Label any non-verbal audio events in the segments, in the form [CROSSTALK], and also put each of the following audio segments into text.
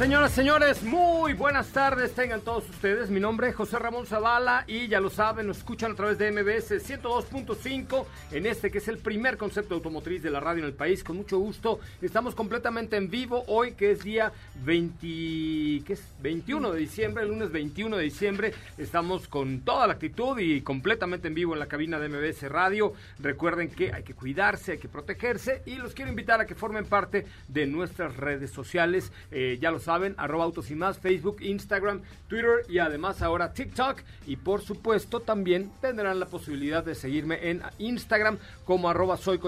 Señoras, señores, muy buenas tardes tengan todos ustedes. Mi nombre es José Ramón Zavala y ya lo saben, nos escuchan a través de MBS 102.5 en este que es el primer concepto automotriz de la radio en el país. Con mucho gusto, estamos completamente en vivo hoy que es día 20, ¿qué es? 21 de diciembre, el lunes 21 de diciembre. Estamos con toda la actitud y completamente en vivo en la cabina de MBS Radio. Recuerden que hay que cuidarse, hay que protegerse y los quiero invitar a que formen parte de nuestras redes sociales. Eh, ya lo saben saben, arroba autos y más, Facebook, Instagram, Twitter y además ahora TikTok. Y por supuesto también tendrán la posibilidad de seguirme en Instagram como arroba soy.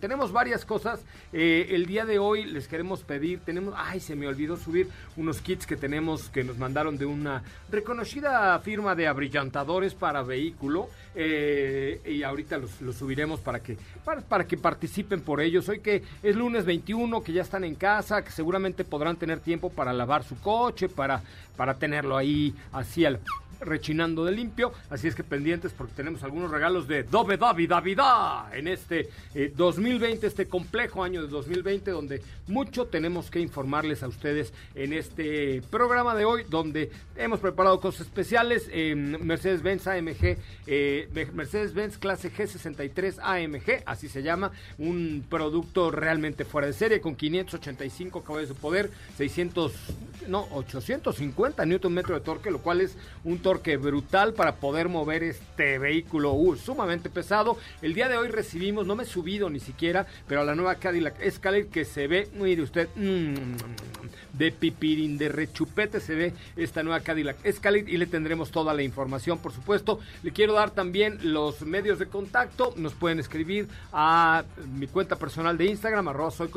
Tenemos varias cosas. Eh, el día de hoy les queremos pedir, tenemos, ay, se me olvidó subir unos kits que tenemos que nos mandaron de una reconocida firma de abrillantadores para vehículo. Eh, y ahorita los, subiremos para que, para, para que participen por ellos. Hoy que es lunes 21, que ya están en casa, que seguramente podrán tener tiempo para para lavar su coche, para, para tenerlo ahí así al rechinando de limpio. Así es que pendientes porque tenemos algunos regalos de Dove Davi Davida en este 2020, eh, este complejo año de 2020, donde mucho tenemos que informarles a ustedes en este programa de hoy, donde hemos preparado cosas especiales. Mercedes-Benz AMG, eh, Mercedes-Benz clase G63 AMG, así se llama, un producto realmente fuera de serie con 585 caballos de poder, 600, no, 850 Newton metro de torque, lo cual es un torque que brutal para poder mover este vehículo uh, sumamente pesado. El día de hoy recibimos, no me he subido ni siquiera, pero a la nueva Cadillac Escalade que se ve, mire usted, mm, de pipirín, de rechupete se ve esta nueva Cadillac Escalade y le tendremos toda la información, por supuesto. Le quiero dar también los medios de contacto, nos pueden escribir a mi cuenta personal de Instagram, arroba soy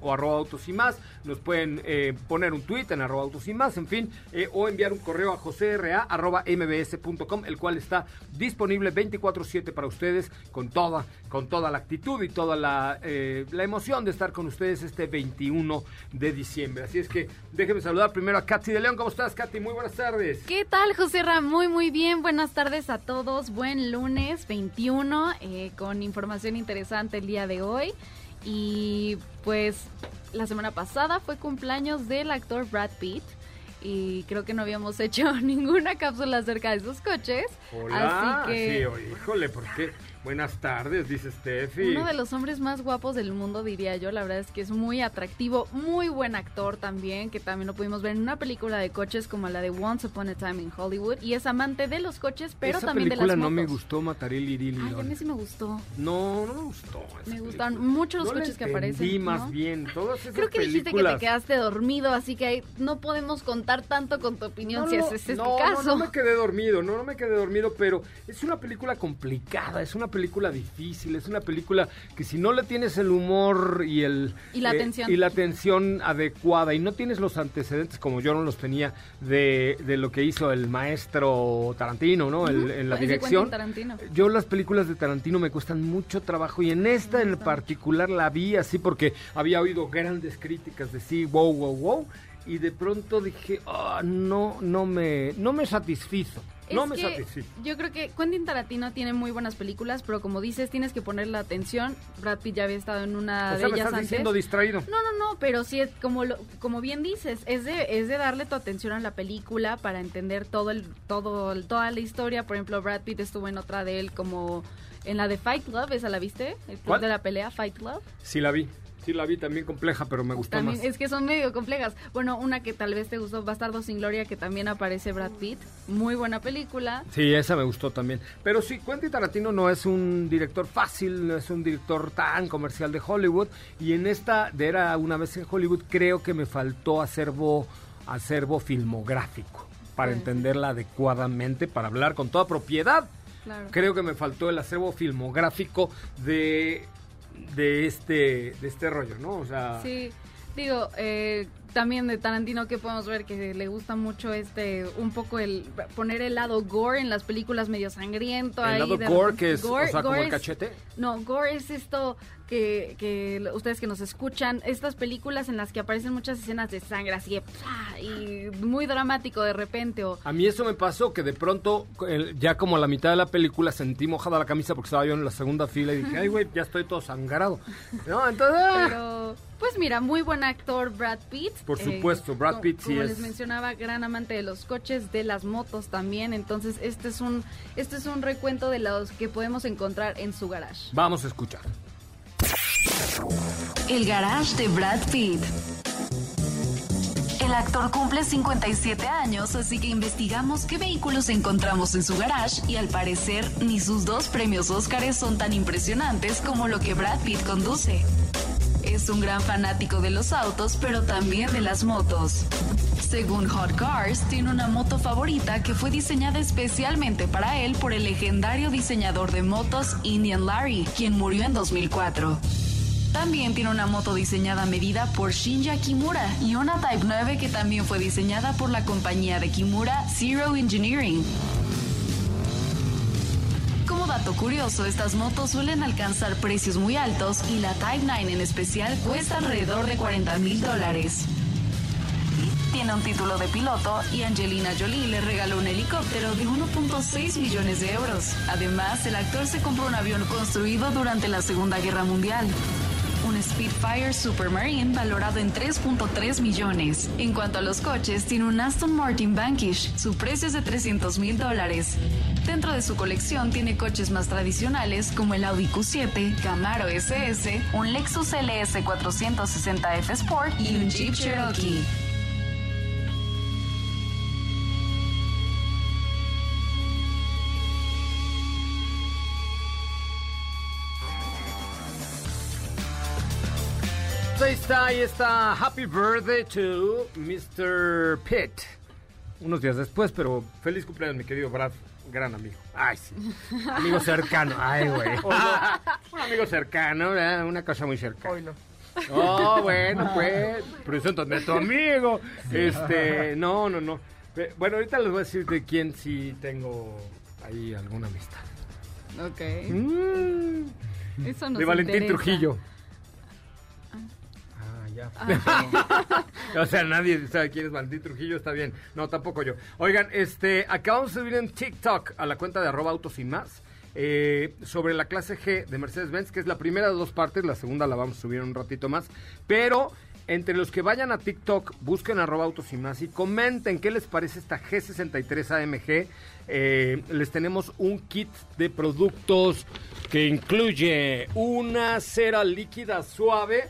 o arroba autos y más, nos pueden eh, poner un tweet en arroba autos y más, en fin, eh, o enviar un correo a josera arroba mbs.com, el cual está disponible 24/7 para ustedes con toda, con toda la actitud y toda la, eh, la emoción de estar con ustedes este 21 de diciembre. Así es que déjeme saludar primero a Katy de León. ¿Cómo estás, Katy? Muy buenas tardes. ¿Qué tal, José Ra? Muy, muy bien. Buenas tardes a todos. Buen lunes 21 eh, con información interesante el día de hoy. Y pues la semana pasada fue cumpleaños del actor Brad Pitt y creo que no habíamos [LAUGHS] hecho ninguna cápsula acerca de sus coches. Hola, así que... sí, híjole, ¿por qué? Buenas tardes, dice Steffi. Uno de los hombres más guapos del mundo, diría yo. La verdad es que es muy atractivo, muy buen actor también, que también lo pudimos ver en una película de coches como la de Once Upon a Time in Hollywood. Y es amante de los coches, pero también de las motos. no me gustó, Mataril Iril. Ay, a mí sí me gustó. No, no me gustó. Me gustaron mucho los coches que aparecen. Sí, más bien. Todas esas Creo que dijiste que te quedaste dormido, así que no podemos contar tanto con tu opinión si ese es el caso. No, no me quedé dormido, no, no me quedé dormido, pero es una película complicada, es una película difícil, es una película que si no le tienes el humor y el y la, eh, y la atención adecuada y no tienes los antecedentes como yo no los tenía de, de lo que hizo el maestro Tarantino, ¿no? en la dirección. Yo las películas de Tarantino me cuestan mucho trabajo y en esta en particular la vi así porque había oído grandes críticas de sí, wow, wow, wow y de pronto dije, ah, no, no me, no me satisfizo no me satisfizo. Yo creo que Quentin Tarantino tiene muy buenas películas, pero como dices, tienes que poner la atención. Brad Pitt ya había estado en una o sea, de ellas me estás diciendo distraído. No, no, no, pero sí es como lo, como bien dices, es de es de darle tu atención a la película para entender todo el todo toda la historia. Por ejemplo, Brad Pitt estuvo en otra de él como en la de Fight Club, ¿esa la viste? El club de la pelea Fight Club. Sí la vi. Sí, la vi también compleja, pero me gustó también, más. Es que son medio complejas. Bueno, una que tal vez te gustó, Bastardo sin Gloria, que también aparece Brad Pitt. Muy buena película. Sí, esa me gustó también. Pero sí, Quentin Tarantino no es un director fácil, no es un director tan comercial de Hollywood. Y en esta, de Era una vez en Hollywood, creo que me faltó acervo, acervo filmográfico para entenderla adecuadamente, para hablar con toda propiedad. Creo que me faltó el acervo filmográfico de de este, de este rollo, ¿no? O sea... Sí, digo, eh, también de Tarantino que podemos ver que le gusta mucho este un poco el poner el lado gore en las películas medio sangriento el ahí lado de gore que es o gore- como el es- cachete no, gore es esto que, que ustedes que nos escuchan, estas películas en las que aparecen muchas escenas de sangre así de y muy dramático de repente o A mí eso me pasó que de pronto, ya como a la mitad de la película, sentí mojada la camisa porque estaba yo en la segunda fila y dije, ay, güey, ya estoy todo sangrado. ¿No? Entonces, ah, Pero, pues mira, muy buen actor Brad Pitt. Eh, Por supuesto, Brad Pitt sí Como es. les mencionaba, gran amante de los coches, de las motos también. Entonces, este es un, este es un recuento de los que podemos encontrar en su garage. vamos a escuchar. El garage de Brad Pitt. El actor cumple 57 años, así que investigamos qué vehículos encontramos en su garage y al parecer ni sus dos premios Óscares son tan impresionantes como lo que Brad Pitt conduce. Es un gran fanático de los autos, pero también de las motos. Según Hot Cars, tiene una moto favorita que fue diseñada especialmente para él por el legendario diseñador de motos Indian Larry, quien murió en 2004. También tiene una moto diseñada a medida por Shinja Kimura y una Type 9 que también fue diseñada por la compañía de Kimura Zero Engineering. Como dato curioso, estas motos suelen alcanzar precios muy altos y la Type 9 en especial cuesta alrededor de 40 mil dólares. Tiene un título de piloto y Angelina Jolie le regaló un helicóptero de 1.6 millones de euros. Además, el actor se compró un avión construido durante la Segunda Guerra Mundial. Un Spitfire Supermarine valorado en 3.3 millones. En cuanto a los coches, tiene un Aston Martin Vanquish. Su precio es de 300 mil dólares. Dentro de su colección tiene coches más tradicionales como el Audi Q7, Camaro SS, un Lexus LS 460F Sport y un Jeep Cherokee. Ahí está, ahí está. Happy birthday to Mr. Pitt. Unos días después, pero feliz cumpleaños, mi querido Brad. Gran amigo. Ay, sí. Amigo cercano. Ay, güey. [LAUGHS] Un amigo cercano, ¿verdad? una cosa muy cercana. Hoy no. Oh, bueno, pues. Presento a tu amigo. Este, no, no, no. Bueno, ahorita les voy a decir de quién sí tengo ahí alguna amistad. Ok. Mm, Eso nos de Valentín interesa. Trujillo. [LAUGHS] O sea, nadie sabe quién es Valentín Trujillo, está bien. No, tampoco yo. Oigan, este, acabamos de subir en TikTok a la cuenta de arroba autos y más eh, sobre la clase G de Mercedes-Benz, que es la primera de dos partes, la segunda la vamos a subir un ratito más. Pero entre los que vayan a TikTok, busquen arroba autos y más y comenten qué les parece esta G63 AMG. Eh, les tenemos un kit de productos que incluye una cera líquida suave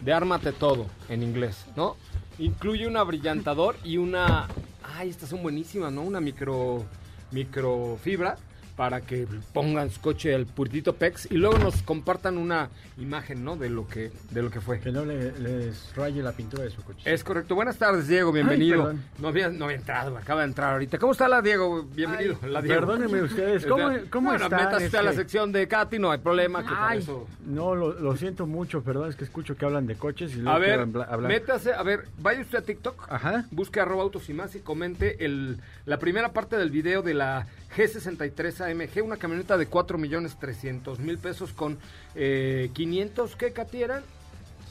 de Ármate Todo, en inglés, ¿no? Incluye un abrillantador y una... Ay, estas son buenísimas, ¿no? Una micro... microfibra para que pongan su coche al puritito PEX y luego nos compartan una imagen, ¿no? De lo que, de lo que fue. Que no le- les raye la pintura de su coche. Es correcto. Buenas tardes, Diego. Bienvenido. no, había, no había entrado, acaba de entrar ahorita. ¿Cómo está la Diego? Bienvenido. la Diego. Perdónenme ustedes, ¿cómo, cómo bueno, están? métase usted a la Este, sección de Katy, no hay problema. Que Ay, eso... no, lo, lo siento mucho, perdón, es que escucho que hablan de coches y luego A ver, hablar. métase, a ver, vaya usted a TikTok, Ajá. busque arroba autos y más y comente el, la primera parte del video de la G63 AMG, una camioneta de 4 millones 300 mil pesos con eh, 500, ¿qué Katy eran?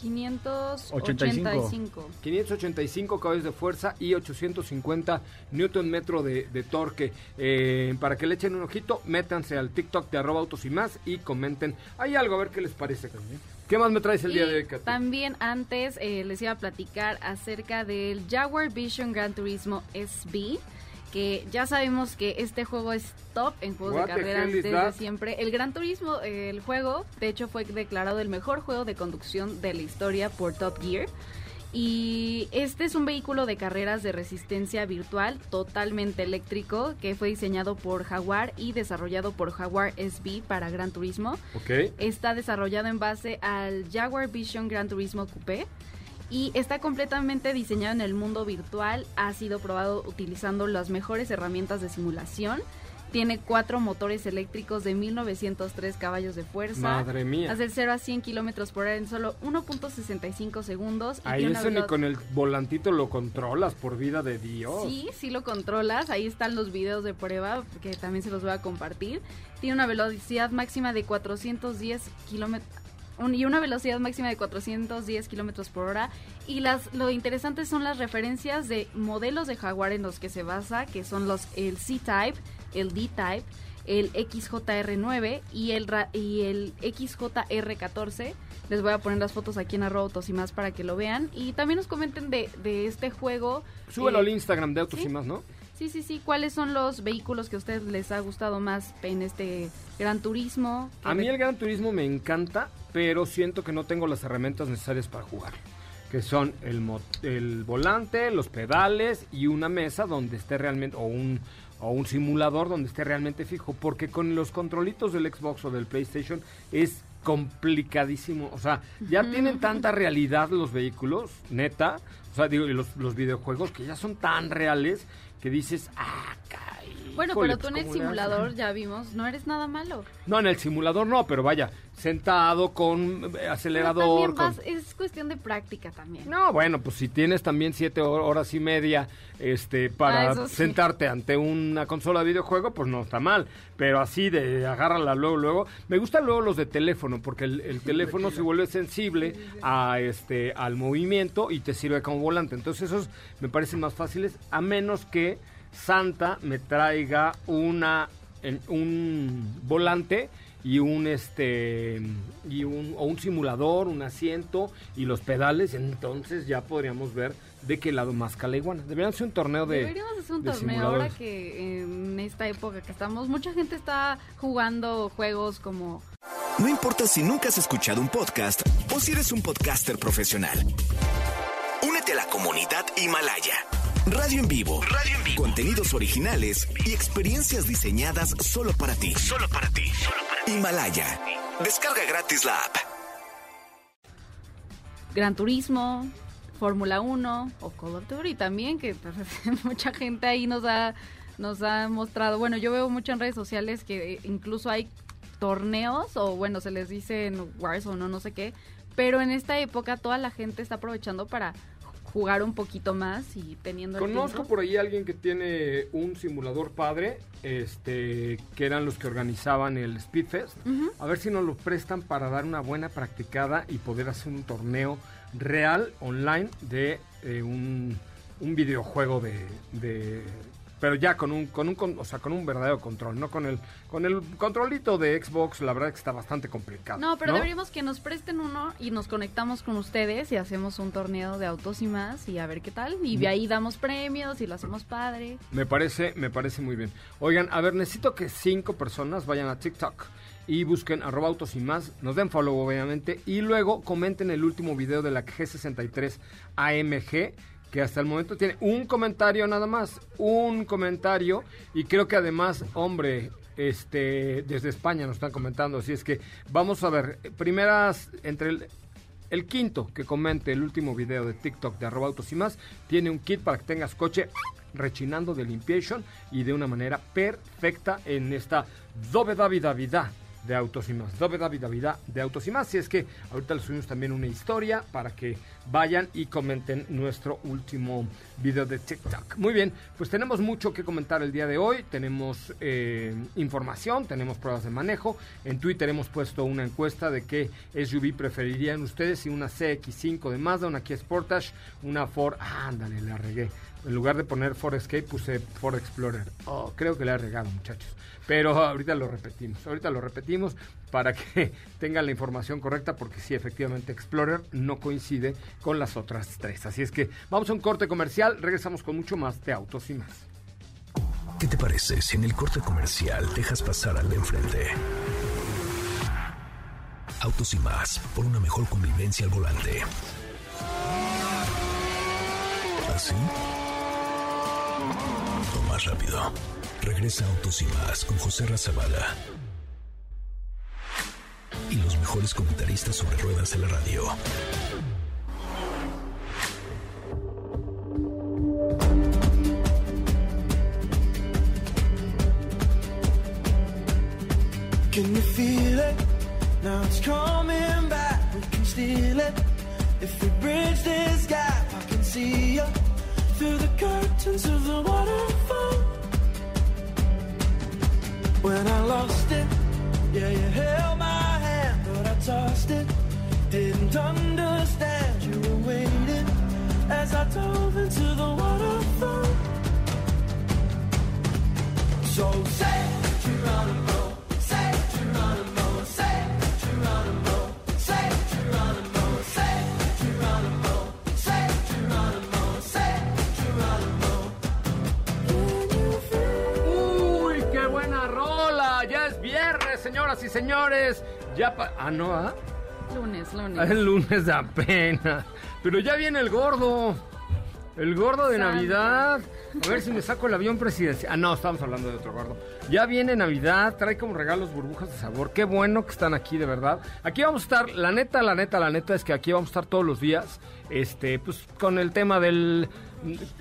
585. 585 caballos de fuerza y 850 newton metro de, de torque. Eh, para que le echen un ojito, métanse al TikTok de arroba autos y más y comenten. Hay algo, a ver qué les parece. ¿Qué más me traes el día de hoy, Katy? también antes eh, les iba a platicar acerca del Jaguar Vision Gran Turismo SB, que ya sabemos que este juego es top en juegos What de carreras desde siempre. El Gran Turismo, el juego, de hecho fue declarado el mejor juego de conducción de la historia por Top Gear. Y este es un vehículo de carreras de resistencia virtual totalmente eléctrico que fue diseñado por Jaguar y desarrollado por Jaguar SB para Gran Turismo. Está desarrollado en base al Jaguar Vision Gran Turismo Coupé y está completamente diseñado en el mundo virtual. Ha sido probado utilizando las mejores herramientas de simulación Tiene cuatro motores eléctricos de 1903 caballos de fuerza. Madre mía. Hace 0 a 100 kilómetros por hora en solo 1.65 segundos. y Ahí eso ni con el volantito lo controlas, por vida de Dios. Sí, sí lo controlas. Ahí están los videos de prueba que también se los voy a compartir. Tiene una velocidad máxima de 410 kilómetros. Y una velocidad máxima de 410 kilómetros por hora. Y las lo interesante son las referencias de modelos de Jaguar en los que se basa, que son los el C-Type, el D-Type, el XJR9 y el, y el XJR14. Les voy a poner las fotos aquí en arroba autos y más para que lo vean. Y también nos comenten de, de este juego. Súbelo eh, al Instagram de Autos ¿sí? y más, ¿no? Sí, sí, sí. ¿Cuáles son los vehículos que a ustedes les ha gustado más en este Gran Turismo? A mí el Gran Turismo me encanta, pero siento que no tengo las herramientas necesarias para jugar. Que son el, el volante, los pedales y una mesa donde esté realmente, o un, o un simulador donde esté realmente fijo. Porque con los controlitos del Xbox o del PlayStation es complicadísimo. O sea, ya tienen tanta realidad los vehículos, neta. O sea, digo, los, los videojuegos que ya son tan reales que dices, ah, caí. Bueno, híjole, pero tú pues, en el simulador ya vimos, no eres nada malo. No, en el simulador no, pero vaya, sentado con eh, Pero acelerador. también con- es cuestión de práctica también. No, bueno, pues si tienes también siete hor- horas y media este, Ah, para sí. sentarte ante una consola de videojuego, pues no está mal. Pero así de agárrala luego, luego. Me gustan luego los de teléfono, porque el, el teléfono se vuelve sensible a este al movimiento y te sirve como volante. Entonces esos me parecen más fáciles, a menos que Santa me traiga una en- un volante y un este y un o un simulador, un asiento y los pedales, entonces ya podríamos ver de qué lado más cala iguana. Deberían ser un torneo de Deberíamos hacer un de torneo ahora simuladores. que en esta época que estamos, mucha gente está jugando juegos como No importa si nunca has escuchado un podcast o si eres un podcaster profesional. Únete a la comunidad Himalaya. Radio en vivo. Radio en vivo. Contenidos originales y experiencias diseñadas solo para ti. Solo para ti. Himalaya. Descarga gratis la app. Gran Turismo, Fórmula 1 o Call of Duty también, que pues, [LAUGHS] mucha gente ahí nos ha, nos ha mostrado. Bueno, yo veo mucho en redes sociales que incluso hay torneos o bueno, se les dice en Warzone o no sé qué, pero en esta época toda la gente está aprovechando para jugar un poquito más y teniendo Conozco por ahí alguien que tiene un simulador padre, este, que eran los que organizaban el Speedfest. A ver si nos lo prestan para dar una buena practicada y poder hacer un torneo real online de eh, un, un videojuego de, de- pero ya con un con un con- o sea, con un verdadero control, no con el con el controlito de Xbox, la verdad que está bastante complicado. No, pero deberíamos que nos presten uno y nos conectamos con ustedes y hacemos un torneo de autos y más y a ver qué tal. Y de ahí damos premios y lo hacemos padre. Me parece, me parece muy bien. Oigan, a ver, necesito que cinco personas vayan a TikTok y busquen arroba autos y más, nos den follow obviamente, y luego comenten el último video de la G63 AMG, que hasta el momento tiene un comentario nada más, un comentario, y creo que además, hombre, este, desde España nos están comentando, así es que vamos a ver, primeras, entre el, el quinto que comente el último video de TikTok de arroba autos y más tiene un kit para que tengas coche rechinando de limpiation y de una manera perfecta en esta Dove Davida Vida de autos y más. Dove Davida Vida de autos y más. Si es que ahorita les subimos también una historia para que vayan y comenten nuestro último video de TikTok. Muy bien, pues tenemos mucho que comentar el día de hoy. Tenemos eh, información, tenemos pruebas de manejo. En Twitter hemos puesto una encuesta de qué SUV preferirían ustedes, si una CX5 de Mazda, una Kia Sportage, una Ford... Ah, ándale, la regué. En lugar de poner Ford Escape puse Ford Explorer. Oh, creo que le ha regado, muchachos. Pero ahorita lo repetimos, ahorita lo repetimos para que [LAUGHS] tengan la información correcta porque sí, efectivamente Explorer no coincide con las otras tres. Así es que vamos a un corte comercial, regresamos con mucho más de autos y más. ¿Qué te parece si en el corte comercial dejas pasar al de enfrente? Autos y más, por una mejor convivencia al volante. ¿Así? Mucho más rápido. Regresa Autos y Más con José Razabala. Y los mejores comentaristas sobre ruedas de la radio. Can you feel it? Now it's coming back. We can steal it. If we bridge this gap, I can see you. Through the curtains of the waterfall. When I lost it, yeah, you held my hand, but I tossed it. Didn't understand you were waiting as I dove into the waterfall. So say señoras y señores. Ya pa- Ah, no, ¿ah? Lunes, Ah, lunes. El lunes de apenas. Pero ya viene el gordo. El gordo de Santo. Navidad. A ver si me saco el avión presidencial. Ah, no, estamos hablando de otro gordo. Ya viene Navidad, trae como regalos burbujas de sabor. Qué bueno que están aquí, de verdad. Aquí vamos a estar, la neta, la neta, la neta es que aquí vamos a estar todos los días. Este, pues con el tema del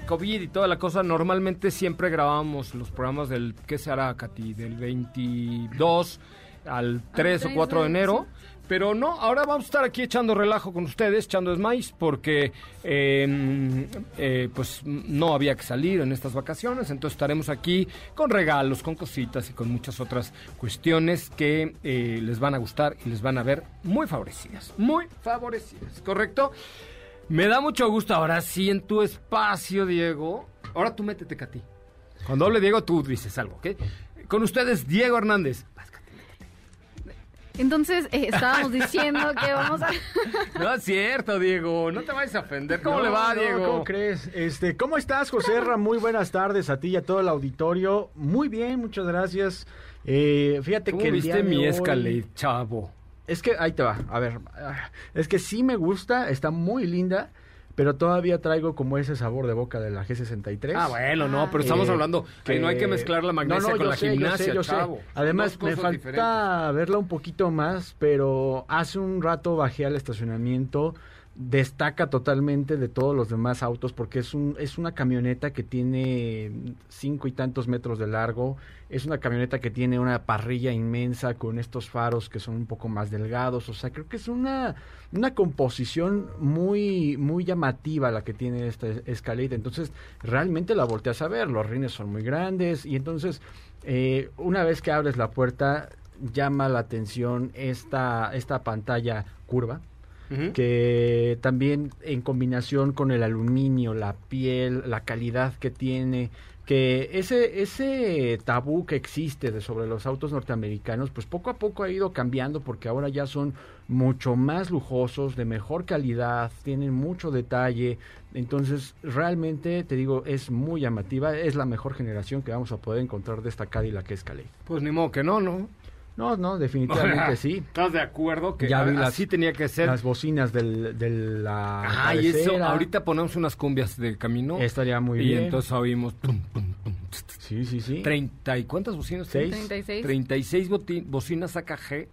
COVID y toda la cosa. Normalmente siempre grabamos los programas del, ¿qué se hará, Katy? Del 22 al 3 o 3 4 de enero. Pero no, ahora vamos a estar aquí echando relajo con ustedes, echando maíz, porque eh, eh, pues no había que salir en estas vacaciones, entonces estaremos aquí con regalos, con cositas y con muchas otras cuestiones que eh, les van a gustar y les van a ver muy favorecidas, muy favorecidas, ¿correcto? Me da mucho gusto ahora sí en tu espacio, Diego. Ahora tú métete, Katy. Cuando hable Diego, tú dices algo, ¿ok? Con ustedes, Diego Hernández. Entonces, eh, estábamos diciendo que vamos a... [LAUGHS] No es cierto, Diego. No te vayas a ofender. ¿Cómo le va, No, no, Diego? ¿Cómo crees? Este, ¿Cómo estás, José Ra? Muy buenas tardes a ti y a todo el auditorio. Muy bien, muchas gracias. Eh, fíjate ¿Cómo que el viste día de mi hoy- Escalade, chavo? Es que, ahí te va, a ver, ah, es que sí me gusta, está muy linda, pero todavía traigo como ese sabor de boca de la G63. Ah, bueno, no, pero estamos Eh, hablando que no hay que mezclar la magnesia No, no, con la sé, yo gimnasia, sé, yo sé. chavo. Además, me falta diferentes. verla un poquito más, pero hace un rato bajé al estacionamiento, destaca totalmente de todos los demás autos porque es un es una camioneta que tiene cinco y tantos metros de largo, es una camioneta que tiene una parrilla inmensa con estos faros que son un poco más delgados, o sea, creo que es una una composición muy muy llamativa la que tiene esta Escalade, entonces realmente la volteas a ver, los rines son muy grandes y entonces eh, una vez que abres la puerta llama la atención esta esta pantalla curva Que también en combinación con el aluminio, la piel, la calidad que tiene, que ese ese tabú que existe de sobre los autos norteamericanos, pues poco a poco ha ido cambiando porque ahora ya son mucho más lujosos, de mejor calidad, tienen mucho detalle, entonces realmente te digo es muy llamativa, es la mejor generación que vamos a poder encontrar de esta Cadillac Escalade. Pues ni modo que no, ¿no? No, no, definitivamente [LAUGHS] sí. ¿Estás de acuerdo que Ya vi las- así tenía que ser? Las bocinas del, de la Ah, y eso, ahorita ponemos unas cumbias de camino. Estaría muy y bien. entonces oímos... tum, tum, tum, Sí, sí, sí. Treinta y cuántas bocinas? Seis. tiene? 36. 36 boti- bocinas AKG.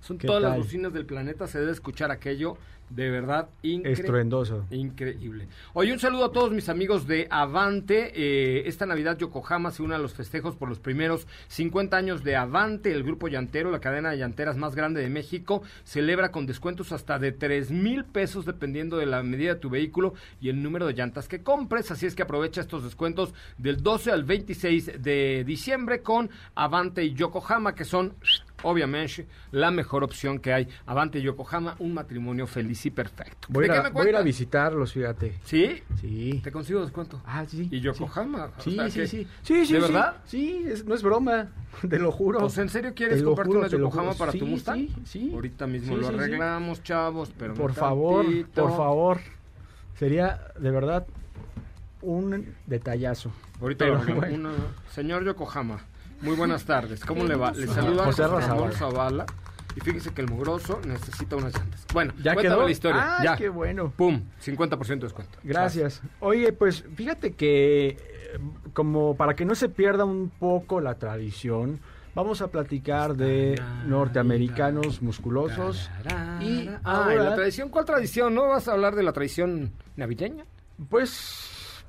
Son ¿Qué todas las bocinas del planeta. Se debe escuchar aquello de verdad increíble. Estruendoso. Increíble. Oye, un saludo a todos mis amigos de Avante. Eh, esta Navidad Yokohama se une a los festejos por los primeros 50 años de Avante, el grupo llantero, la cadena de llanteras más grande de México. Celebra con descuentos hasta de 3 mil pesos dependiendo de la medida de tu vehículo y el número de llantas que compres. Así es que aprovecha estos descuentos del 12 al 26 de diciembre con Avante y Yokohama, que son obviamente la mejor opción que hay. Avante Yokohama, un matrimonio feliz y perfecto. Voy, ¿De a, voy a ir a visitarlos, fíjate. ¿Sí? Sí. ¿Te consigo descuento? Ah, sí. ¿Y Yokohama? O Sí, sea sí, que- sí. Sí, sí, ¿De sí. verdad? Sí, es- no es broma. [LAUGHS] Te lo juro. O sea, ¿en serio quieres comprarte juro, una Yokohama para Sí, tu Mustang? Sí, sí. Ahorita mismo lo arreglamos, chavos, pero Por favor, por favor. Sería de verdad un detallazo. Ahorita Pero lo bueno. Una- Señor Yokohama, muy buenas tardes. ¿Cómo le va? Le saluda José José Ramón. Zavala. Y fíjese que el mugroso necesita unas llantas. Bueno, ¿Ya quedó? la historia. Ah, ya. qué bueno. Pum, 50% de descuento. Gracias. Oye, pues fíjate que eh, como para que no se pierda un poco la tradición, vamos a platicar de norteamericanos musculosos y Ay, ahora, la tradición, ¿cuál tradición? ¿No vas a hablar de la tradición navideña? pues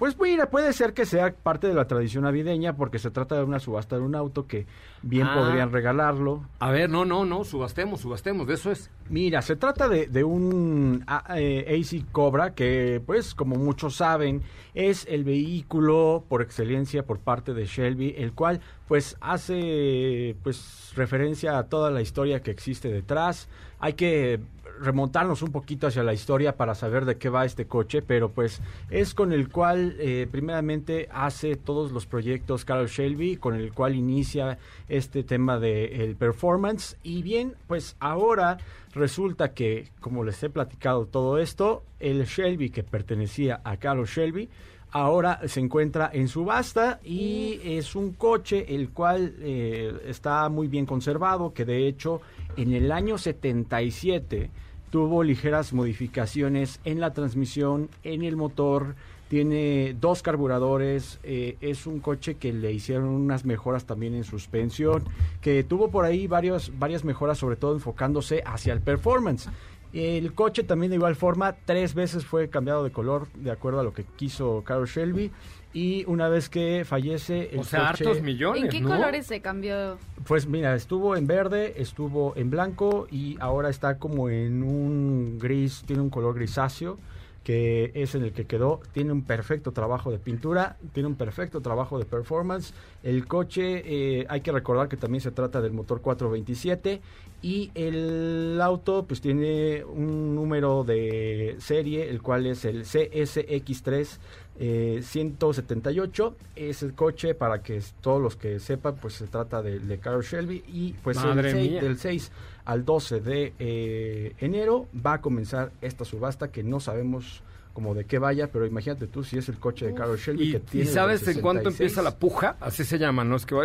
Pues mira, puede ser que sea parte de la tradición navideña porque se trata de una subasta de un auto que bien Ah. podrían regalarlo. A ver, no, no, no, subastemos, subastemos, de eso es. Mira, se trata de, de un a- eh, AC Cobra que, pues, como muchos saben, es el vehículo por excelencia por parte de Shelby, el cual, pues, hace, pues, referencia a toda la historia que existe detrás. Hay que remontarnos un poquito hacia la historia para saber de qué va este coche, pero pues es con el cual eh, primeramente hace todos los proyectos Carol Shelby, con el cual inicia este tema de el performance. Y bien, pues ahora resulta que como les he platicado todo esto, el Shelby que pertenecía a Carol Shelby ahora se encuentra en subasta y es un coche el cual eh, está muy bien conservado, que de hecho en el año 77 tuvo ligeras modificaciones en la transmisión, en el motor, tiene dos carburadores, eh, es un coche que le hicieron unas mejoras también en suspensión, que tuvo por ahí varios, varias mejoras, sobre todo enfocándose hacia el performance. El coche también de igual forma tres veces fue cambiado de color de acuerdo a lo que quiso Carol Shelby y una vez que fallece el O sea, coche, hartos millones, ¿En qué ¿no? colores se cambió? pues mira, estuvo en verde, estuvo en blanco y ahora está como en un gris, tiene un color grisáceo que es en el que quedó, tiene un perfecto trabajo de pintura, tiene un perfecto trabajo de performance. El coche, eh, hay que recordar que también se trata del motor 427 y el auto pues tiene un número de serie, el cual es el CSX3 eh, 178. Es el coche, para que todos los que sepan, pues se trata de, de Carol Shelby y pues el Madre 6 mía. del 6 al 12 de eh, enero va a comenzar esta subasta que no sabemos como de qué vaya, pero imagínate tú si es el coche de Carol Shelby Y, que y tiene desde sabes en cuánto 66. empieza la puja, así se llama, ¿no? Es que va...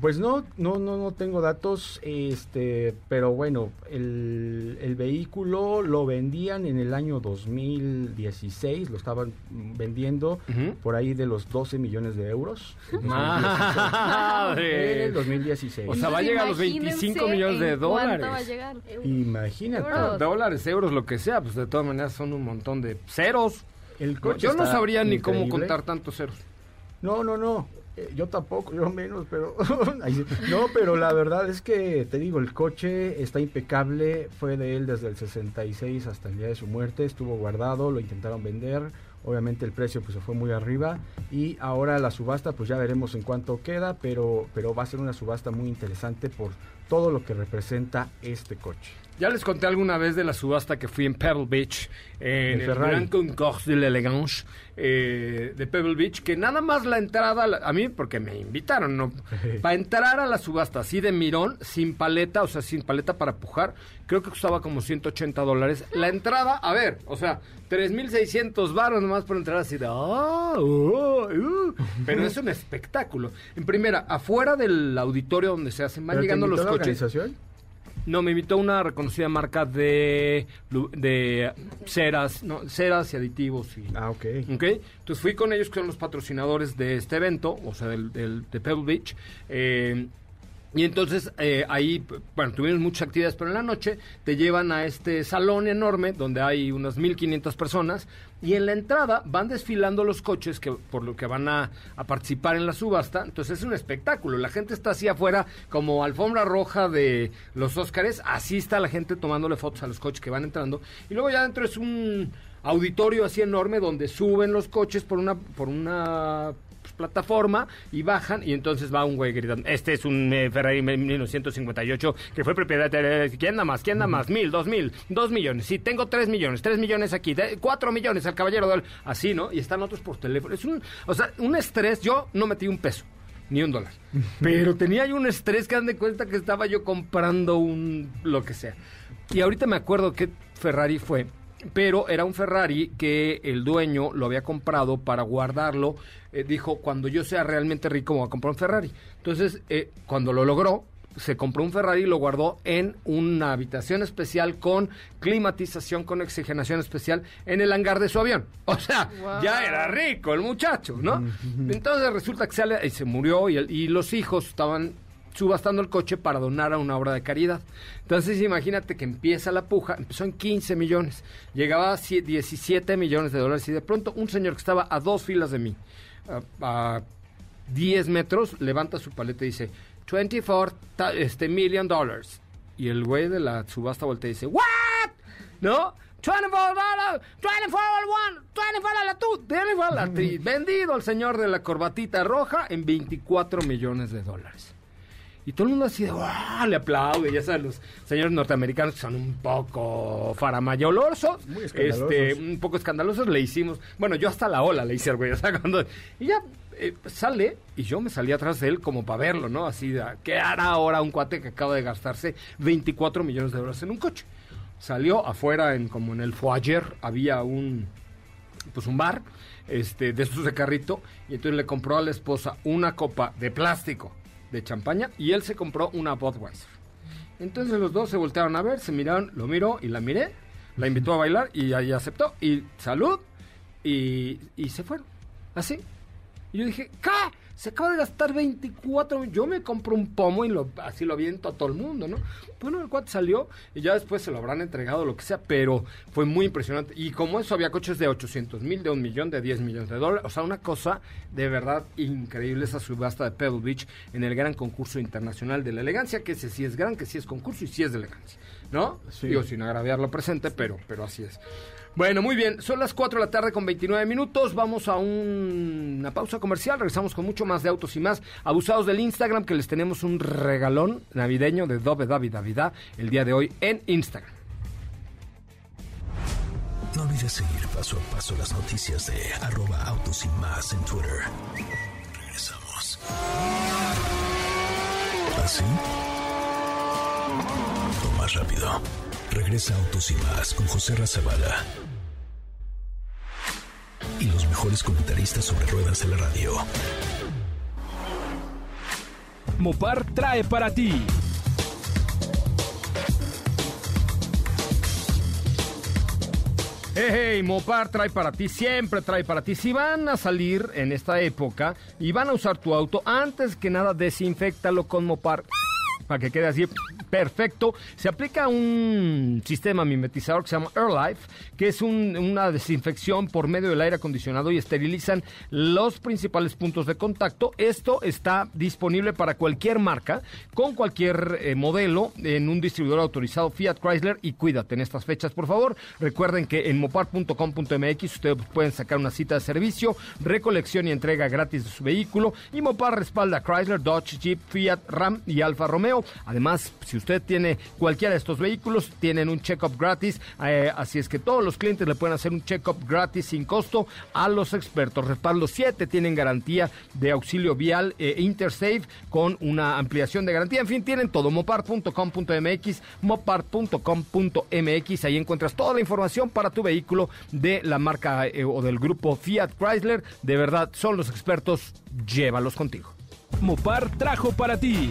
Pues no, no, no, no tengo datos, este, pero bueno, el, el vehículo lo vendían en el año 2016, lo estaban vendiendo por ahí de los 12 millones de euros. En ¡Madre! el 2016. O sea, va a llegar a los imagínense 25 millones de en cuánto dólares. va a llegar? Imagínate. Euros. Dólares, euros, lo que sea, pues de todas maneras son un montón de ceros. El coche Yo no sabría ni cómo contar tantos ceros. No, no, no. Eh, yo tampoco, yo menos, pero... [LAUGHS] No, pero la verdad es que, te digo, el coche está impecable. Fue de él desde el 66 hasta el día de su muerte. Estuvo guardado, lo intentaron vender. Obviamente el precio pues se fue muy arriba. Y ahora la subasta, pues ya veremos en cuánto queda. Pero, pero va a ser una subasta muy interesante por todo lo que representa este coche. Ya les conté alguna vez de la subasta que fui en Pebble Beach, en el. Grand Concours de l'Elegance eh, de Pebble Beach, que nada más la entrada, a mí porque me invitaron, ¿no? [LAUGHS] Para entrar a la subasta así de mirón, sin paleta, o sea, sin paleta para pujar, creo que costaba como 180 dólares. La entrada, a ver, o sea, 3.600 baros nomás por entrar así de... "Ah, oh, uh". Pero es un espectáculo. En primera, afuera del auditorio donde se hacen, van ¿Pero te llegando los coches. organización? No, me invitó una reconocida marca de, de ceras, no, ceras y aditivos. Y, Ah, ok. ¿ok? Entonces fui con ellos, que son los patrocinadores de este evento, o sea, del, del- de Pebble Beach. eh, y entonces eh, ahí, bueno, tuvimos muchas actividades, pero en la noche te llevan a este salón enorme donde hay unas 1500 personas y en la entrada van desfilando los coches que por lo que van a, a participar en la subasta. Entonces es un espectáculo. La gente está así afuera como alfombra roja de los Óscares. Así está la gente tomándole fotos a los coches que van entrando. Y luego ya adentro es un auditorio así enorme donde suben los coches por una por una plataforma y bajan y entonces va un güey gritando, este es un eh, Ferrari 1958 que fue propiedad de... ¿Quién da más? ¿Quién da más? Mil, dos mil, dos millones. Sí, tengo tres millones, tres millones aquí, de- cuatro millones al caballero del... Así, ¿no? Y están otros por teléfono. Es un... O sea, un estrés. Yo no metí un peso. Ni un dólar. Pero tenía yo un estrés que dan de cuenta que estaba yo comprando un... lo que sea. Y ahorita me acuerdo que Ferrari fue pero era un Ferrari que el dueño lo había comprado para guardarlo. Eh, dijo, cuando yo sea realmente rico voy a comprar un Ferrari. Entonces, eh, cuando lo logró, se compró un Ferrari y lo guardó en una habitación especial con climatización, con oxigenación especial en el hangar de su avión. [LAUGHS] O sea, Wow. ya era rico el muchacho, ¿no? Entonces resulta que sale y se murió y, el- y los hijos estaban subastando el coche para donar a una obra de caridad. Entonces imagínate que empieza la puja, empezó en 15 millones, llegaba a cie- 17 millones de dólares y de pronto un señor que estaba a dos filas de mí, a, a 10 metros, levanta su paleta y dice 24 ta- este, million dollars. Y el güey de la subasta voltea y dice, ¿What? ¿No? 24 dollars, 24 [LAUGHS] al one, 24 a la two, 24 a la three. Vendido el señor de la corbatita roja en 24 millones de dólares. Y todo el mundo así de, ¡wow! Le aplaude. Ya sabes, los señores norteamericanos que son un poco faramayolosos. Muy. Este, un poco escandalosos le hicimos. Bueno, yo hasta la ola le hice al güey. [LAUGHS] O sea, cuando. Y ya eh, sale y yo me salí atrás de él como para verlo, ¿no? Así de, ¿qué hará ahora un cuate que acaba de gastarse 24 millones de dólares en un coche? Salió afuera, en como en el foyer, había un pues un bar, este, de esos de carrito, y entonces le compró a la esposa una copa de plástico de champaña y él se compró una Budweiser. Entonces los dos se voltearon a ver, se miraron, lo miró y la miré, la invitó a bailar y ahí aceptó, y salud, y, y se fueron, así. Y yo dije, ¿qué? Se acaba de gastar 24 Yo me compro un pomo y lo, así lo aviento a todo el mundo, ¿no? Bueno, el cuate salió y ya después se lo habrán entregado, lo que sea, pero fue muy impresionante. Y como eso, había coches de 800 mil, de un millón, de 10 millones de dólares. O sea, una cosa de verdad increíble esa subasta de Pebble Beach en el gran concurso internacional de la elegancia, que ese sí es gran, que sí es concurso y sí es de elegancia, ¿no? Sí. Digo, sin agraviar lo presente, pero, pero así es. Bueno, muy bien. Son las 4 de la tarde con 29 minutos. Vamos a un- una pausa comercial. Regresamos con mucho más de autos y más. Abusados del Instagram, que les tenemos un regalón navideño de Dove David Davidá el día de hoy en Instagram. No olvides seguir paso a paso las noticias de arroba autos y más en Twitter. Regresamos. ¿Así? O más rápido. Regresa Autos y más con José Razabala. Mejores comentaristas sobre ruedas de la radio. Mopar trae para ti. Hey, hey, Mopar trae para ti, siempre trae para ti. Si van a salir en esta época y van a usar tu auto, antes que nada desinfectalo con Mopar para que quede así perfecto. Se aplica un sistema mimetizador que se llama AirLife, que es un- una desinfección por medio del aire acondicionado y esterilizan los principales puntos de contacto. Esto está disponible para cualquier marca, con cualquier eh, modelo, en un distribuidor autorizado Fiat Chrysler y cuídate en estas fechas, por favor. Recuerden que en mopar.com.mx ustedes pueden sacar una cita de servicio, recolección y entrega gratis de su vehículo y Mopar respalda Chrysler, Dodge, Jeep, Fiat, Ram y Alfa Romeo. Además, si usted tiene cualquiera de estos vehículos, tienen un check-up gratis, eh, así es que todos los clientes le pueden hacer un check-up gratis sin costo a los expertos. Respaldo 7 tienen garantía de auxilio vial eh, Intersafe con una ampliación de garantía. En fin, tienen todo. Mopar.com.mx, mopar.com.mx. Ahí encuentras toda la información para tu vehículo de la marca eh, o del grupo Fiat Chrysler. De verdad, son los expertos. Llévalos contigo. Mopar trajo para ti.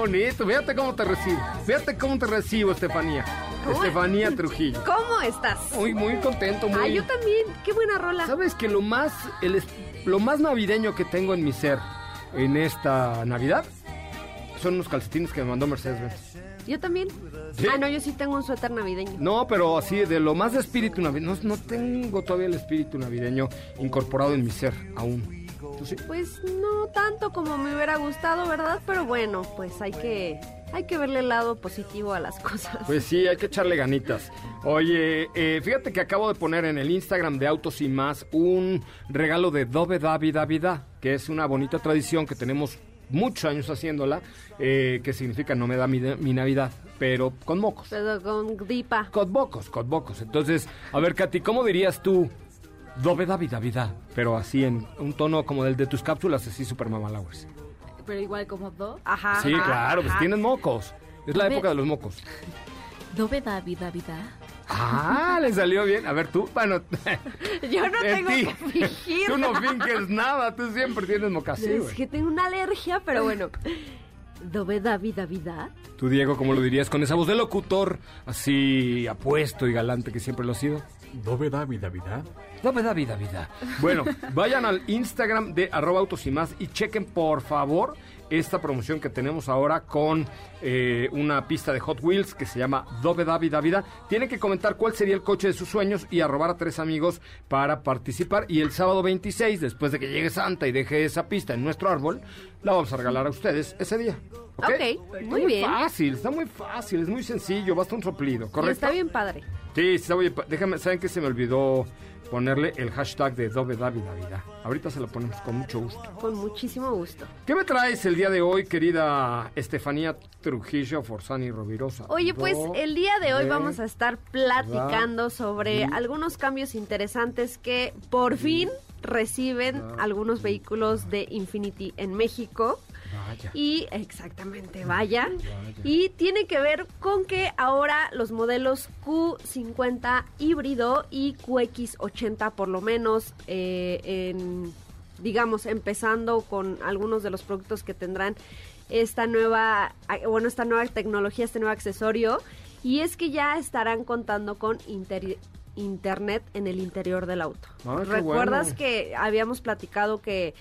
bonito. Fíjate cómo te recibo. Fíjate cómo te recibo, Estefanía. Estefanía Trujillo. ¿Cómo estás? Muy, muy contento, muy. Ah, yo también. Qué buena rola. ¿Sabes que lo más, el lo más navideño que tengo en mi ser en esta Navidad son unos calcetines que me mandó Mercedes Benz? Yo también. ¿Sí? Ah, no, yo sí tengo un suéter navideño. No, pero así, de lo más de espíritu navideño. No, no tengo todavía el espíritu navideño incorporado en mi ser aún. Pues no tanto como me hubiera gustado, ¿verdad? Pero bueno, pues hay que Hay que verle el lado positivo a las cosas. Pues sí, hay que echarle ganitas. Oye, eh, fíjate que acabo de poner en el Instagram de Autos y Más un regalo de Dove David Davida, que es una bonita tradición que tenemos muchos años haciéndola, eh, que significa no me da mi, mi Navidad, pero con mocos. Pero con gripa. Con mocos, con mocos. Entonces, a ver, Katy, ¿cómo dirías tú Dove David Davida? Pero así en un tono como del de tus cápsulas, así super mamalowers. Pero igual como do. Ajá. Sí, ajá, claro, pues ajá. tienes mocos. Es la Dove- época de los mocos. [LAUGHS] Dove David David. Ah, le salió bien. A ver, tú, bueno, [LAUGHS] Yo no tengo ti. que fingir. Tú no finges nada, tú siempre tienes mocasí, Es que tengo una alergia, pero bueno. Dove David Davidad. Tú, Diego, ¿cómo lo dirías? Con esa voz de locutor así apuesto y galante que siempre lo ha sido. Dove da vida, vida. Bueno, vayan al Instagram de arroba autos y más y chequen por favor esta promoción que tenemos ahora con eh, una pista de Hot Wheels que se llama Dove da vida, vida. Tienen que comentar cuál sería el coche de sus sueños y arrobar a tres amigos para participar. Y el sábado 26, después de que llegue Santa y deje esa pista en nuestro árbol, la vamos a regalar a ustedes ese día. ¿Ok? Ok, Está muy bien. fácil, está muy fácil, es muy sencillo, basta un soplido, Y ¿correcto? está bien padre. Sí, pa- Déjame, ¿saben que se me olvidó ponerle el hashtag de Dove David Navidad? Ahorita se lo ponemos con mucho gusto. Con muchísimo gusto. ¿Qué me traes el día de hoy, querida Estefanía Trujillo Forzani Rovirosa? Oye, pues el día de hoy vamos a estar platicando sobre algunos cambios interesantes que por fin reciben algunos vehículos de Infinity en México. Vaya. Y exactamente, vaya. Y tiene que ver con que ahora los modelos Q50 híbrido y QX80 por lo menos eh, en digamos empezando con algunos de los productos que tendrán esta nueva bueno esta nueva tecnología este nuevo accesorio y es que ya estarán contando con internet en el interior del auto. Ah, ¿Recuerdas bueno. que habíamos platicado que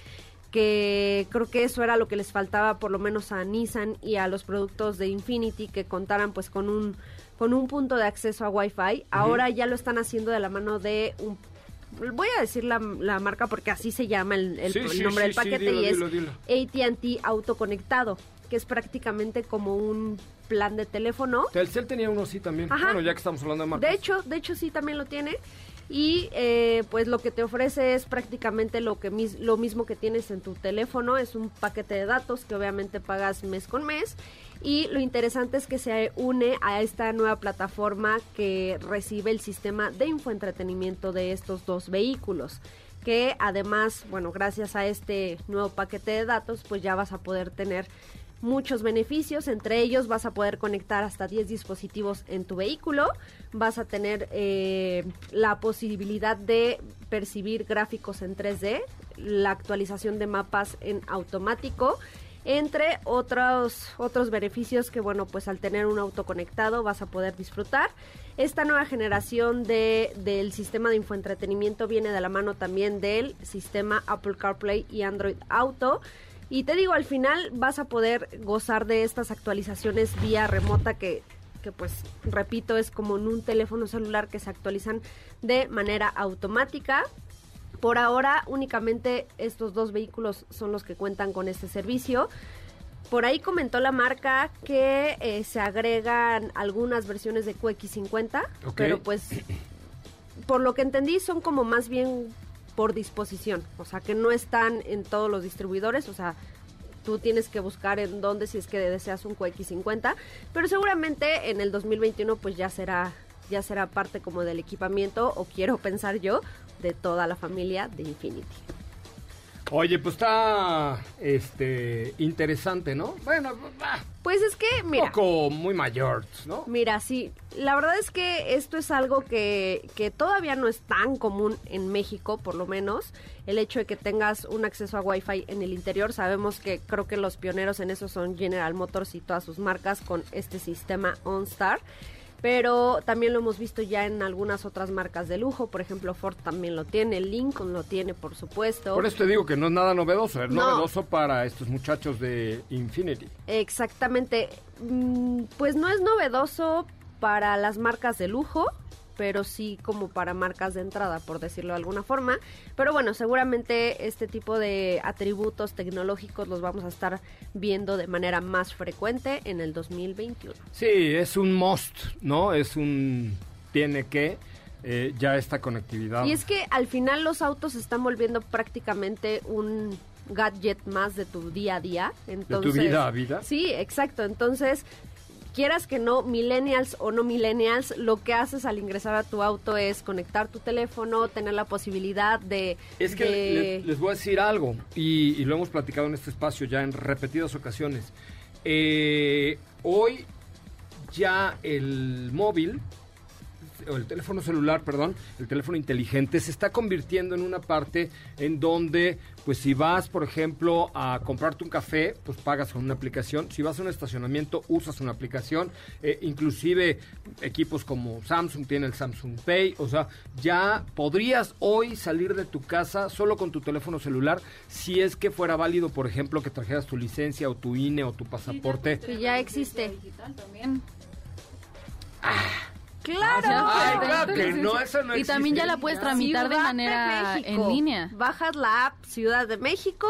que creo que eso era lo que les faltaba por lo menos a Nissan y a los productos de Infinity que contaran pues con un con un punto de acceso a Wi-Fi. Ahora ya lo están haciendo de la mano de un voy a decir la, la marca porque así se llama el, el- Sí, el sí, nombre sí, del sí, paquete dilo, y es. AT&T autoconectado, que es prácticamente como un plan de teléfono Telcel tenía uno así también. Ajá. Bueno, ya que estamos hablando de marcas. de hecho, de hecho sí también lo tiene. Y eh, pues lo que te ofrece es prácticamente lo que lo mismo que tienes en tu teléfono, es un paquete de datos que obviamente pagas mes con mes. Y lo interesante es que se une a esta nueva plataforma que recibe el sistema de infoentretenimiento de estos dos vehículos. Que además, bueno, gracias a este nuevo paquete de datos, pues ya vas a poder tener muchos beneficios, entre ellos vas a poder conectar hasta 10 dispositivos en tu vehículo, vas a tener eh, la posibilidad de percibir gráficos en 3D, la actualización de mapas en automático, entre otros otros beneficios que bueno pues al tener un auto conectado vas a poder disfrutar. Esta nueva generación de, del sistema de infoentretenimiento viene de la mano también del sistema Apple CarPlay y Android Auto y te digo, al final vas a poder gozar de estas actualizaciones vía remota que, que pues, repito, es como en un teléfono celular que se actualizan de manera automática. Por ahora, únicamente estos dos vehículos son los que cuentan con este servicio. Por ahí comentó la marca que eh, se agregan algunas versiones de QX50, Ok. pero pues por lo que entendí son como más bien por disposición, o sea que no están en todos los distribuidores, o sea, tú tienes que buscar en dónde si es que deseas un QX50, pero seguramente en el 2021 pues ya será ya será parte como del equipamiento o quiero pensar yo de toda la familia de Infinity. Oye, pues está este interesante, ¿no? Bueno, ah, Pues es que, un mira, poco muy mayor, ¿no? Mira, sí, la verdad es que esto es algo que, que todavía no es tan común en México, por lo menos. El hecho de que tengas un acceso a Wi-Fi en el interior, sabemos que creo que los pioneros en eso son General Motors y todas sus marcas con este sistema OnStar. Pero también lo hemos visto ya en algunas otras marcas de lujo, por ejemplo Ford también lo tiene, Lincoln lo tiene, por supuesto. Por eso te digo que no es nada novedoso, es No. novedoso para estos muchachos de Infinity. Exactamente. Mm, Pues no es novedoso para las marcas de lujo, pero sí como para marcas de entrada, por decirlo de alguna forma. Pero bueno, seguramente este tipo de atributos tecnológicos los vamos a estar viendo de manera más frecuente en el 2021. Sí, es un must, ¿no? Es un tiene que eh, ya esta conectividad. Y es que al final los autos se están volviendo prácticamente un gadget más de tu día a día. Entonces, vida a vida? Sí, exacto. Entonces, quieras que no, millennials o no millennials, lo que haces al ingresar a tu auto es conectar tu teléfono, tener la posibilidad de... Es que de- le- les voy a decir algo, y, y lo hemos platicado en este espacio ya en repetidas ocasiones. Eh, hoy ya el móvil, o el teléfono celular, perdón, el teléfono inteligente se está convirtiendo en una parte en donde, pues si vas, por ejemplo, a comprarte un café, pues pagas con una aplicación. Si vas a un estacionamiento, usas una aplicación. Eh, inclusive equipos como Samsung tiene el Samsung Pay. O sea, ya podrías hoy salir de tu casa solo con tu teléfono celular si es que fuera válido, por ejemplo, que trajeras tu licencia o tu INE o tu pasaporte. que ya existe. Digital también. ¡Claro! Ay, pues, claro que no, eso no Y también ya la puedes tramitar de manera México. en línea. Bajas la app Ciudad de México,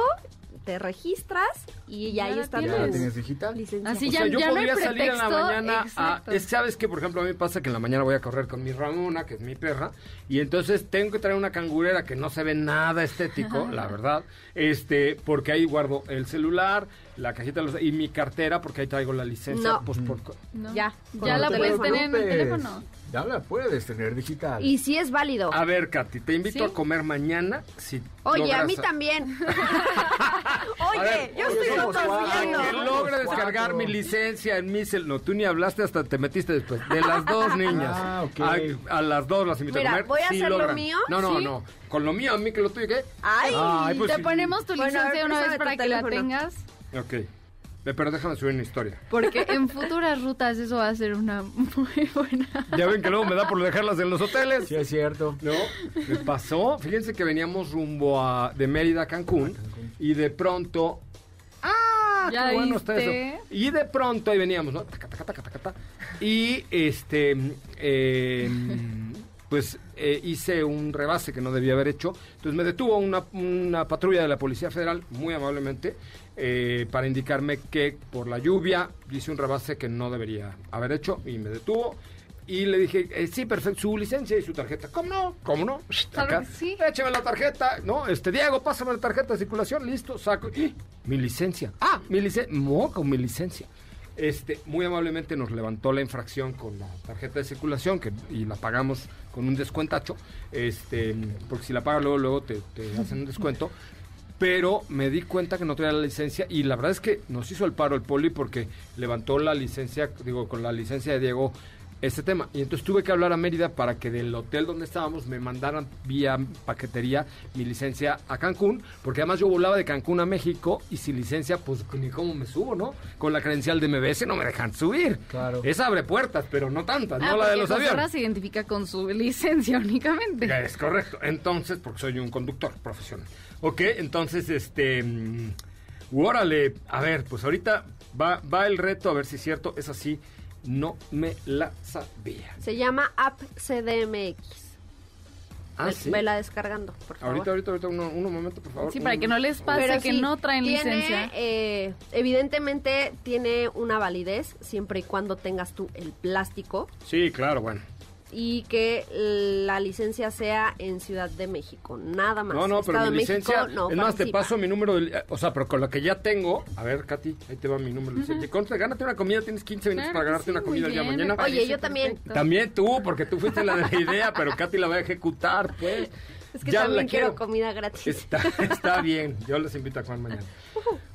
te registras y ya ahí la está tienes. ¿Ya la tienes digital? licencia. Así O ya, sea, yo ya no hay podría salir en la mañana a... Es, ¿Sabes que Por ejemplo, a mí me pasa que en la mañana voy a correr con mi Ramona, que es mi perra, y entonces tengo que traer una cangurera que no se ve nada estético, la verdad, este, porque ahí guardo el celular, la cajita de los- y mi cartera, porque ahí traigo la licencia. No. Pues, por, No. Ya, Ya la puedes tener en el teléfono. Ya la puedes tener digital. Y si es válido. A ver, Katy, te invito ¿Sí? a comer mañana. Si Oye, a mí también. [LAUGHS] Oye, ver, yo estoy conociendo. que logre descargar cuatro. mi licencia en mi cel... No, tú ni hablaste hasta te metiste después. De las dos [LAUGHS] niñas. Ah, ok. a, a las dos las invito Mira, a comer. ¿voy a Sí hacer lo mío? No, no, Sí. no. Con lo mío, a mí que lo tuyo, ¿qué? Ay, Ay, pues Te ponemos tu Bueno, a ver, licencia una vez para que la tengas. Ok. Pero déjame subir una historia. Porque en [LAUGHS] futuras rutas eso va a ser una muy buena. Ya ven que luego me da por dejarlas en los hoteles. Sí, es cierto. ¿No? Me pasó. Fíjense que veníamos rumbo a, de Mérida a Cancún y de pronto. ¡Ah! ¿Ya qué bueno está eso! Y de pronto ahí veníamos, ¿no? Taca, taca, taca, taca, taca. Y este. eh, pues eh, hice un rebase que no debía haber hecho. Entonces me detuvo una, una patrulla de la Policía Federal, muy amablemente, eh, para indicarme que por la lluvia hice un rebase que no debería haber hecho y me detuvo. Y le dije, eh, sí, perfecto, su licencia y su tarjeta. ¿Cómo no? ¿Cómo no? Acá, sí. écheme la tarjeta. No, este, Diego, pásame la tarjeta de circulación, listo, saco. ¡Y! Mi licencia. Ah, mi licencia. No, con mi licencia. Este, muy amablemente nos levantó la infracción con la tarjeta de circulación que, y la pagamos con un descuentacho. Este, porque si la pagas luego, luego te, te hacen un descuento. Pero me di cuenta que no traía la licencia y la verdad es que nos hizo el paro el poli porque levantó la licencia, digo, con la licencia de Diego este tema. Y entonces tuve que hablar a Mérida para que del hotel donde estábamos me mandaran vía paquetería mi licencia a Cancún, porque además yo volaba de Cancún a México y sin licencia, pues ni cómo me subo, ¿no? Con la credencial de MBS no me dejan subir. Claro. Esa abre puertas, pero no tantas, Ah, no la de los Ra aviones. se identifica con su [LAUGHS] licencia únicamente. Es correcto. Entonces, porque soy un conductor profesional. Ok, entonces, este. mm, órale, a ver, pues ahorita va, va el reto, a ver si es cierto. Es así, no me la sabía. Se llama App CDMX. Ah, Ve- sí. Vela descargando, por favor. Ahorita, ahorita, ahorita, uno, uno momento, por favor. Sí, para Un- que no les pase Pero que sí, no traen tiene, licencia. eh, evidentemente tiene una validez siempre y cuando tengas tú el plástico Sí, claro, bueno. Y que la licencia sea en Ciudad de México, nada más. No, no, pero Estado mi México licencia. no es más, te paso mi número. de eh, o sea, pero con lo que ya tengo. A ver, Katy, ahí te va mi número de licencia. Contra, Gánate una comida, tienes 15 minutos Claro para ganarte sí, una comida el día de bien, me mañana. Oye, parece yo también. perfecto. También tú, porque tú fuiste la de la idea, pero Katy la va a ejecutar, pues. [LAUGHS] Es que Ya también la quiero comida gratis. Está, está bien, yo les invito a comer mañana.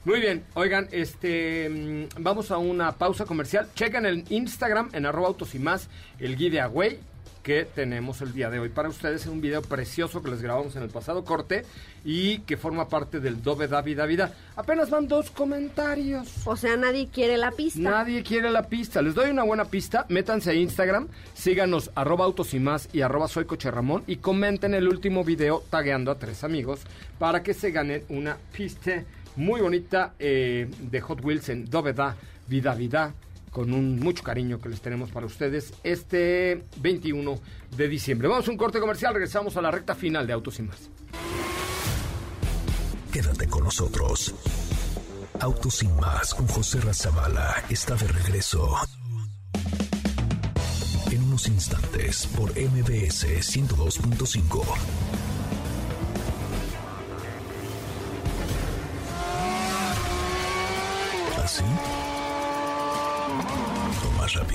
Muy bien, oigan, este mm, vamos a una pausa comercial. Chequen el Instagram en arroba autos y más, el giveaway que tenemos el día de hoy para ustedes. Es un video precioso que les grabamos en el pasado corte y que forma parte del Dove Da Vida Vida. Apenas van dos comentarios. O sea, nadie quiere la pista. Nadie quiere la pista. Les doy una buena pista. Métanse a Instagram, síganos arroba autos y más y arroba soy coche Ramón y comenten el último video tagueando a tres amigos para que se ganen una pista muy bonita eh, de Hot Wheels en Doveda Vida Vida con un mucho cariño que les tenemos para ustedes este 21 de diciembre. Vamos a un corte comercial, regresamos a la recta final de Autos y Más. Quédate con nosotros. Autos sin más con José Razabala está de regreso. En unos instantes por MBS 102.5. ¿Así?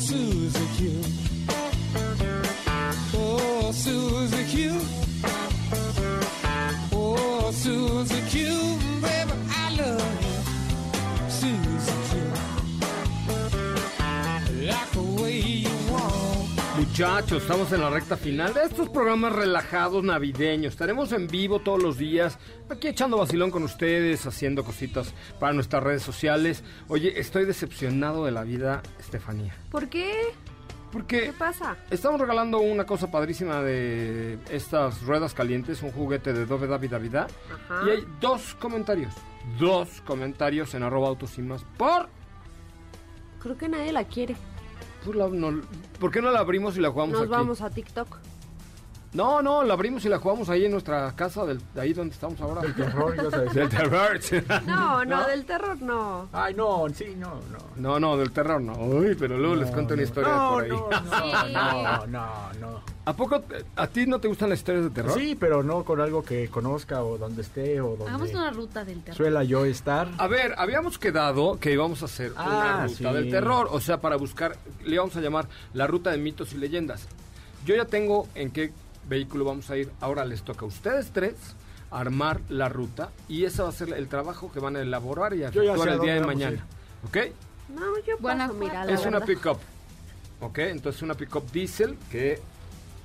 Susie Muchachos, estamos en la recta final de estos programas relajados navideños. Estaremos en vivo todos los días, aquí echando vacilón con ustedes, haciendo cositas para nuestras redes sociales. Oye, estoy decepcionado de la vida, Estefanía. ¿Por qué? Porque ¿Qué pasa? Estamos regalando una cosa padrísima de estas ruedas calientes, un juguete de Dove David Davidá. Ajá. Y hay dos comentarios, dos comentarios en arroba autos y más por... Creo que nadie la quiere. Por la- no- ¿Por qué no la abrimos y la jugamos Nos aquí? vamos a TikTok. No, no, la abrimos y la jugamos ahí en nuestra casa, del, de ahí donde estamos ahora. Del terror. Del terror. No, no, del terror no. Ay, no, sí, no, no. No, no, del terror no. Uy, pero luego les cuento una historia no, por ahí. No, no, no, no. ¿A poco a ti no te gustan las historias de terror? Sí, pero no con algo que conozca o donde esté o Hagamos donde una ruta del terror. suela yo estar. A ver, habíamos quedado que íbamos a hacer una Ah, ruta sí. del terror, o sea, para buscar, le íbamos a llamar la ruta de mitos y leyendas. Yo ya tengo en qué vehículo vamos a ir. Ahora les toca a ustedes tres armar la ruta y ese va a ser el trabajo que van a elaborar y Yo ya efectuar sé a el día de vamos mañana. ¿Ok? No, yo paso, mira, la es una pick-up. ¿Ok? Entonces una pick-up diésel que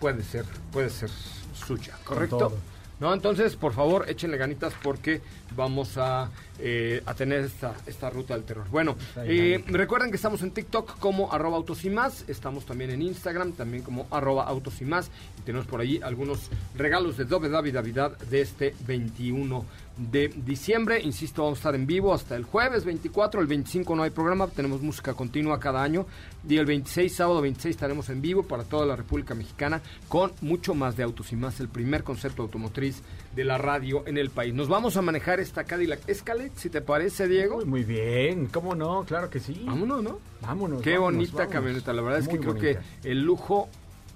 puede ser, puede ser suya, ¿correcto? No, entonces, por favor, échenle ganitas porque vamos a, eh, a tener esta, esta ruta del terror. Bueno, eh, recuerden que estamos en TikTok como arroba autos y más, estamos también en Instagram, también como arroba autos y más, y tenemos por ahí algunos regalos de Doble David Navidad de este 21 de diciembre. Insisto, vamos a estar en vivo hasta el jueves 24, el 25 no hay programa, tenemos música continua cada año, y el 26, sábado 26 estaremos en vivo para toda la República Mexicana con mucho más de autos y más, el primer concepto automotriz de la radio en el país. Nos vamos a manejar esta Cadillac Escalade, si te parece, Diego. Uy, muy bien, ¿cómo no? Claro que sí. Vámonos, ¿no? Vámonos. Qué vámonos, bonita vámonos. camioneta, la verdad es que creo que el lujo,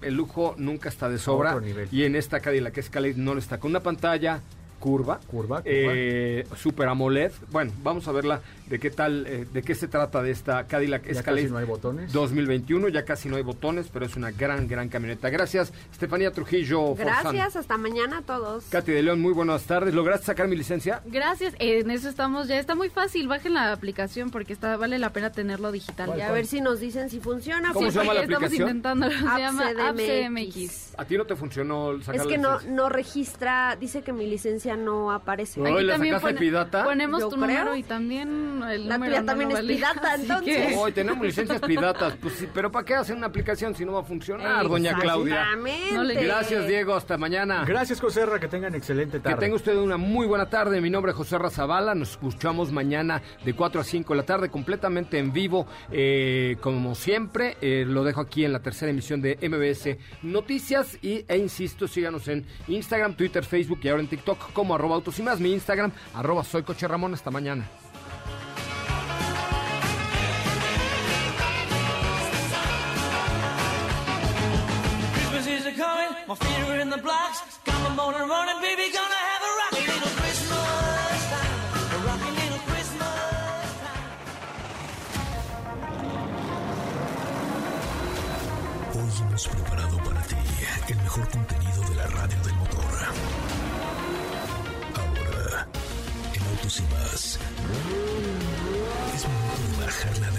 el lujo nunca está de sobra. otro nivel. Y en esta Cadillac Escalade no lo está. Con una pantalla curva. Curva, curva. eh, Super AMOLED. Bueno, vamos a verla de qué tal, eh, de qué se trata de esta Cadillac Ya Escalade. casi no hay botones. 2021, ya casi no hay botones, pero es una gran, gran camioneta. Gracias, Estefanía Trujillo. Forzán. Gracias, hasta mañana a todos. Katy de León, muy buenas tardes. ¿Lograste sacar mi licencia? Gracias, en eso estamos ya. Está muy fácil, bajen la aplicación porque está vale la pena tenerlo digital. Y a ver si nos dicen si funciona. ¿Cómo se llama la Estamos aplicación? intentando, [LAUGHS] se llama AppCMX. ¿A ti no te funcionó sacar Es que la no, no registra, dice que mi licencia no aparece. Aquí ¿la también sacaste pone- pirata? Ponemos Yo tu creo. número y también el La número tuya no también es pirata, entonces. que- Hoy tenemos licencias piratas. Pues sí, pero ¿para qué hacen una aplicación si no va a funcionar, doña Claudia? No le- Gracias, Diego. Hasta mañana. Gracias, Joserra, que tengan excelente Que tarde. tenga usted una muy buena tarde. Mi nombre es José Razabala. Nos escuchamos mañana de 4 a 5 de la tarde, completamente en vivo. eh, como siempre, eh, lo dejo aquí en la tercera emisión de MBS Noticias. Y, e insisto, síganos en Instagram, Twitter, Facebook y ahora en TikTok como arroba autos y más. Mi Instagram, arroba soy Coche Ramón. Hasta mañana. My feet are in the blocks. Got my motor running, baby, gonna have a rocky little Christmas time. A rocky little Christmas time. Hoy hemos preparado para ti el mejor contenido de la radio del motor. Ahora, en Autos y más, es momento de bajar la